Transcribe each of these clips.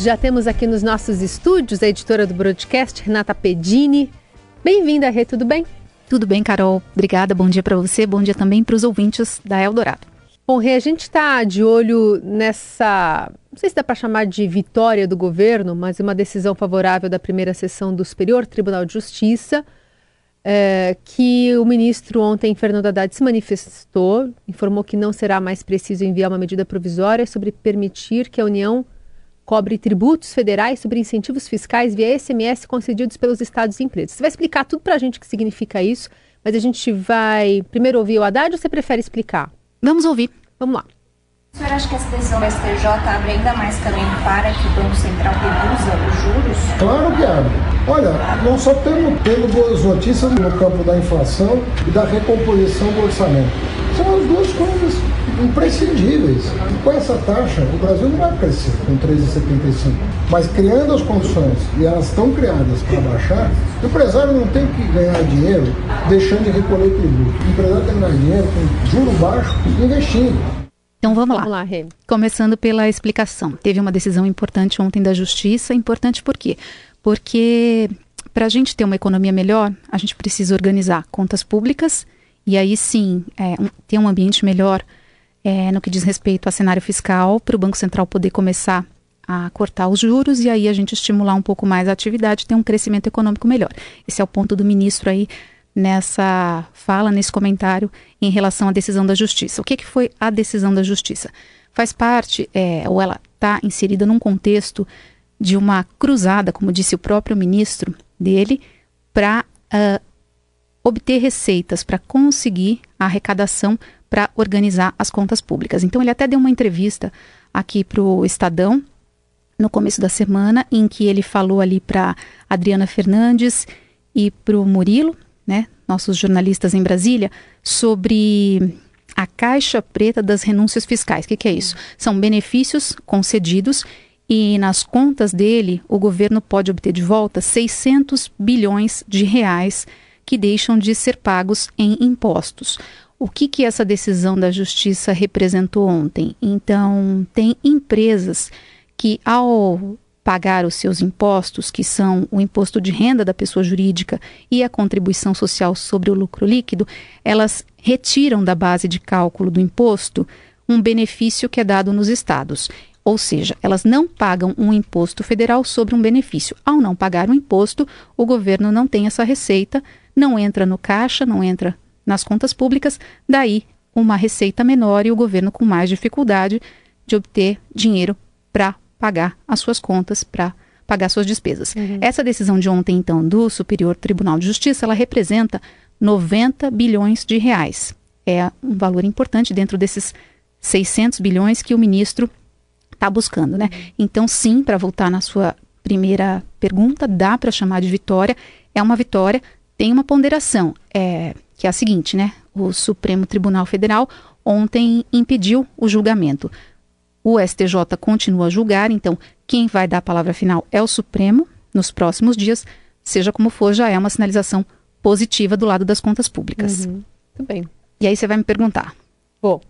Já temos aqui nos nossos estúdios a editora do broadcast, Renata Pedini. Bem-vinda, Rê, tudo bem? Tudo bem, Carol. Obrigada. Bom dia para você. Bom dia também para os ouvintes da Eldorado. Bom, Rê, a gente está de olho nessa, não sei se dá para chamar de vitória do governo, mas uma decisão favorável da primeira sessão do Superior Tribunal de Justiça, é, que o ministro ontem, Fernando Haddad, se manifestou, informou que não será mais preciso enviar uma medida provisória sobre permitir que a União cobre tributos federais sobre incentivos fiscais via SMS concedidos pelos estados e empresas. Você vai explicar tudo para a gente o que significa isso, mas a gente vai primeiro ouvir o Haddad ou você prefere explicar? Vamos ouvir. Vamos lá. O senhor acha que essa decisão do STJ abre ainda mais caminho para que o Banco Central reduza os juros? Claro que abre. Olha, nós só temos tendo boas notícias no campo da inflação e da recomposição do orçamento. São as duas coisas imprescindíveis. Com essa taxa, o Brasil não vai crescer com 13,75. Mas criando as condições, e elas estão criadas para baixar, o empresário não tem que ganhar dinheiro deixando de recolher tributo. O empresário tem que ganhar dinheiro com juro baixo investindo. Então vamos lá. Vamos lá, Rê. Começando pela explicação. Teve uma decisão importante ontem da Justiça. Importante por quê? Porque para a gente ter uma economia melhor, a gente precisa organizar contas públicas e aí sim é, um, ter um ambiente melhor é, no que diz respeito a cenário fiscal, para o Banco Central poder começar a cortar os juros e aí a gente estimular um pouco mais a atividade, ter um crescimento econômico melhor. Esse é o ponto do ministro aí nessa fala, nesse comentário em relação à decisão da Justiça. O que, que foi a decisão da Justiça? Faz parte, é, ou ela está inserida num contexto de uma cruzada, como disse o próprio ministro dele, para uh, obter receitas, para conseguir a arrecadação para organizar as contas públicas. Então, ele até deu uma entrevista aqui para o Estadão no começo da semana, em que ele falou ali para Adriana Fernandes e para o Murilo, né, nossos jornalistas em Brasília, sobre a caixa preta das renúncias fiscais. O que, que é isso? São benefícios concedidos e nas contas dele o governo pode obter de volta 600 bilhões de reais que deixam de ser pagos em impostos. O que, que essa decisão da justiça representou ontem? Então, tem empresas que, ao pagar os seus impostos, que são o imposto de renda da pessoa jurídica e a contribuição social sobre o lucro líquido, elas retiram da base de cálculo do imposto um benefício que é dado nos estados. Ou seja, elas não pagam um imposto federal sobre um benefício. Ao não pagar o imposto, o governo não tem essa receita, não entra no caixa, não entra nas contas públicas, daí uma receita menor e o governo com mais dificuldade de obter dinheiro para pagar as suas contas, para pagar suas despesas. Uhum. Essa decisão de ontem, então, do Superior Tribunal de Justiça, ela representa 90 bilhões de reais. É um valor importante dentro desses 600 bilhões que o ministro está buscando, né? Uhum. Então, sim, para voltar na sua primeira pergunta, dá para chamar de vitória. É uma vitória, tem uma ponderação, é, que é a seguinte, né? O Supremo Tribunal Federal ontem impediu o julgamento. O STJ continua a julgar, então quem vai dar a palavra final é o Supremo nos próximos dias. Seja como for, já é uma sinalização positiva do lado das contas públicas. Uhum. Muito bem. E aí você vai me perguntar: Vou.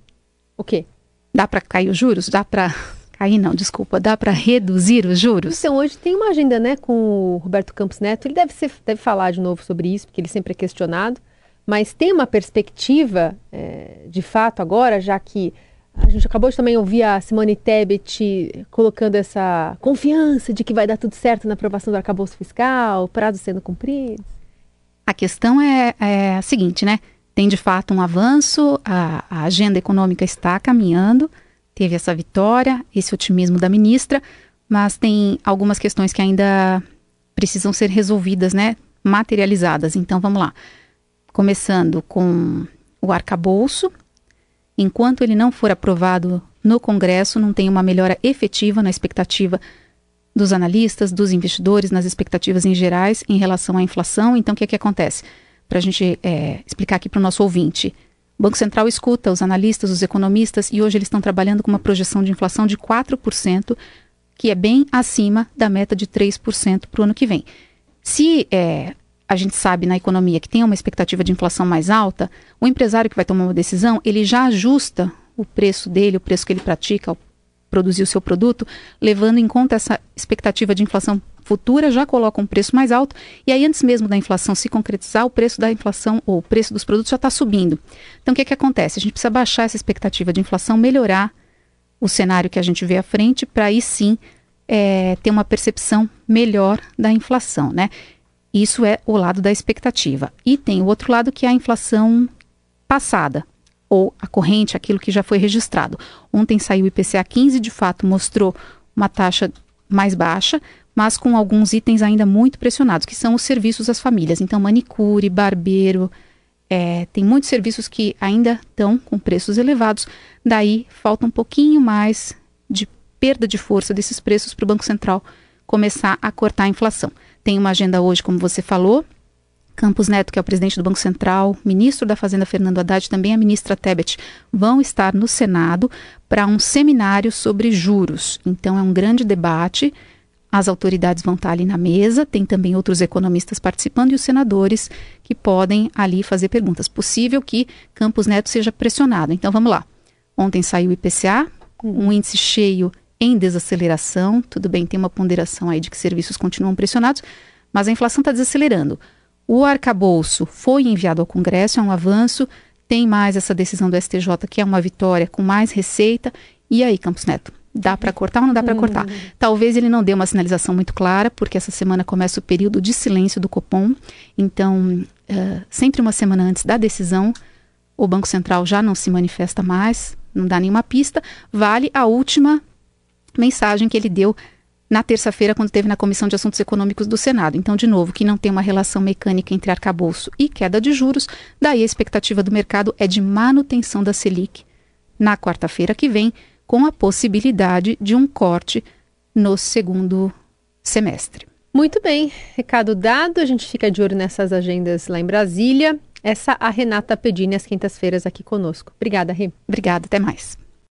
O quê? Dá para cair os juros? Dá para cair não, desculpa, dá para reduzir os juros? Então, hoje tem uma agenda, né, com o Roberto Campos Neto. Ele deve, ser, deve falar de novo sobre isso, porque ele sempre é questionado. Mas tem uma perspectiva, é, de fato, agora, já que a gente acabou de também ouvir a Simone Tebet colocando essa confiança de que vai dar tudo certo na aprovação do arcabouço fiscal, prazos sendo cumpridos. A questão é, é, a seguinte, né? Tem de fato um avanço, a, a agenda econômica está caminhando, teve essa vitória, esse otimismo da ministra, mas tem algumas questões que ainda precisam ser resolvidas, né? Materializadas. Então vamos lá. Começando com o arcabouço, enquanto ele não for aprovado no Congresso, não tem uma melhora efetiva na expectativa dos analistas, dos investidores, nas expectativas em gerais em relação à inflação. Então, o que, é que acontece? Para a gente é, explicar aqui para o nosso ouvinte. O Banco Central escuta os analistas, os economistas, e hoje eles estão trabalhando com uma projeção de inflação de 4%, que é bem acima da meta de 3% para o ano que vem. Se é, a gente sabe na economia que tem uma expectativa de inflação mais alta, o empresário que vai tomar uma decisão, ele já ajusta o preço dele, o preço que ele pratica, produzir o seu produto, levando em conta essa expectativa de inflação futura, já coloca um preço mais alto, e aí antes mesmo da inflação se concretizar, o preço da inflação ou o preço dos produtos já está subindo. Então o que, é que acontece? A gente precisa baixar essa expectativa de inflação, melhorar o cenário que a gente vê à frente, para aí sim é, ter uma percepção melhor da inflação, né? Isso é o lado da expectativa. E tem o outro lado que é a inflação passada, ou a corrente, aquilo que já foi registrado. Ontem saiu o IPCA 15, de fato mostrou uma taxa mais baixa, mas com alguns itens ainda muito pressionados, que são os serviços às famílias. Então, manicure, barbeiro, é, tem muitos serviços que ainda estão com preços elevados, daí falta um pouquinho mais de perda de força desses preços para o Banco Central começar a cortar a inflação. Tem uma agenda hoje, como você falou, Campos Neto, que é o presidente do Banco Central, ministro da Fazenda Fernando Haddad, também a ministra Tebet, vão estar no Senado para um seminário sobre juros. Então é um grande debate. As autoridades vão estar ali na mesa, tem também outros economistas participando e os senadores que podem ali fazer perguntas. Possível que Campos Neto seja pressionado. Então vamos lá. Ontem saiu o IPCA, um índice cheio em desaceleração. Tudo bem, tem uma ponderação aí de que serviços continuam pressionados, mas a inflação está desacelerando. O arcabouço foi enviado ao Congresso, é um avanço, tem mais essa decisão do STJ, que é uma vitória com mais receita. E aí, Campos Neto? Dá para cortar ou não dá para cortar? Uhum. Talvez ele não dê uma sinalização muito clara, porque essa semana começa o período de silêncio do Copom. Então, uh, sempre uma semana antes da decisão, o Banco Central já não se manifesta mais, não dá nenhuma pista. Vale a última mensagem que ele deu na terça-feira, quando teve na Comissão de Assuntos Econômicos do Senado. Então, de novo, que não tem uma relação mecânica entre arcabouço e queda de juros, daí a expectativa do mercado é de manutenção da Selic na quarta-feira que vem, com a possibilidade de um corte no segundo semestre. Muito bem, recado dado, a gente fica de olho nessas agendas lá em Brasília. Essa a Renata Pedini às quintas-feiras aqui conosco. Obrigada, Rê. Obrigada, até mais.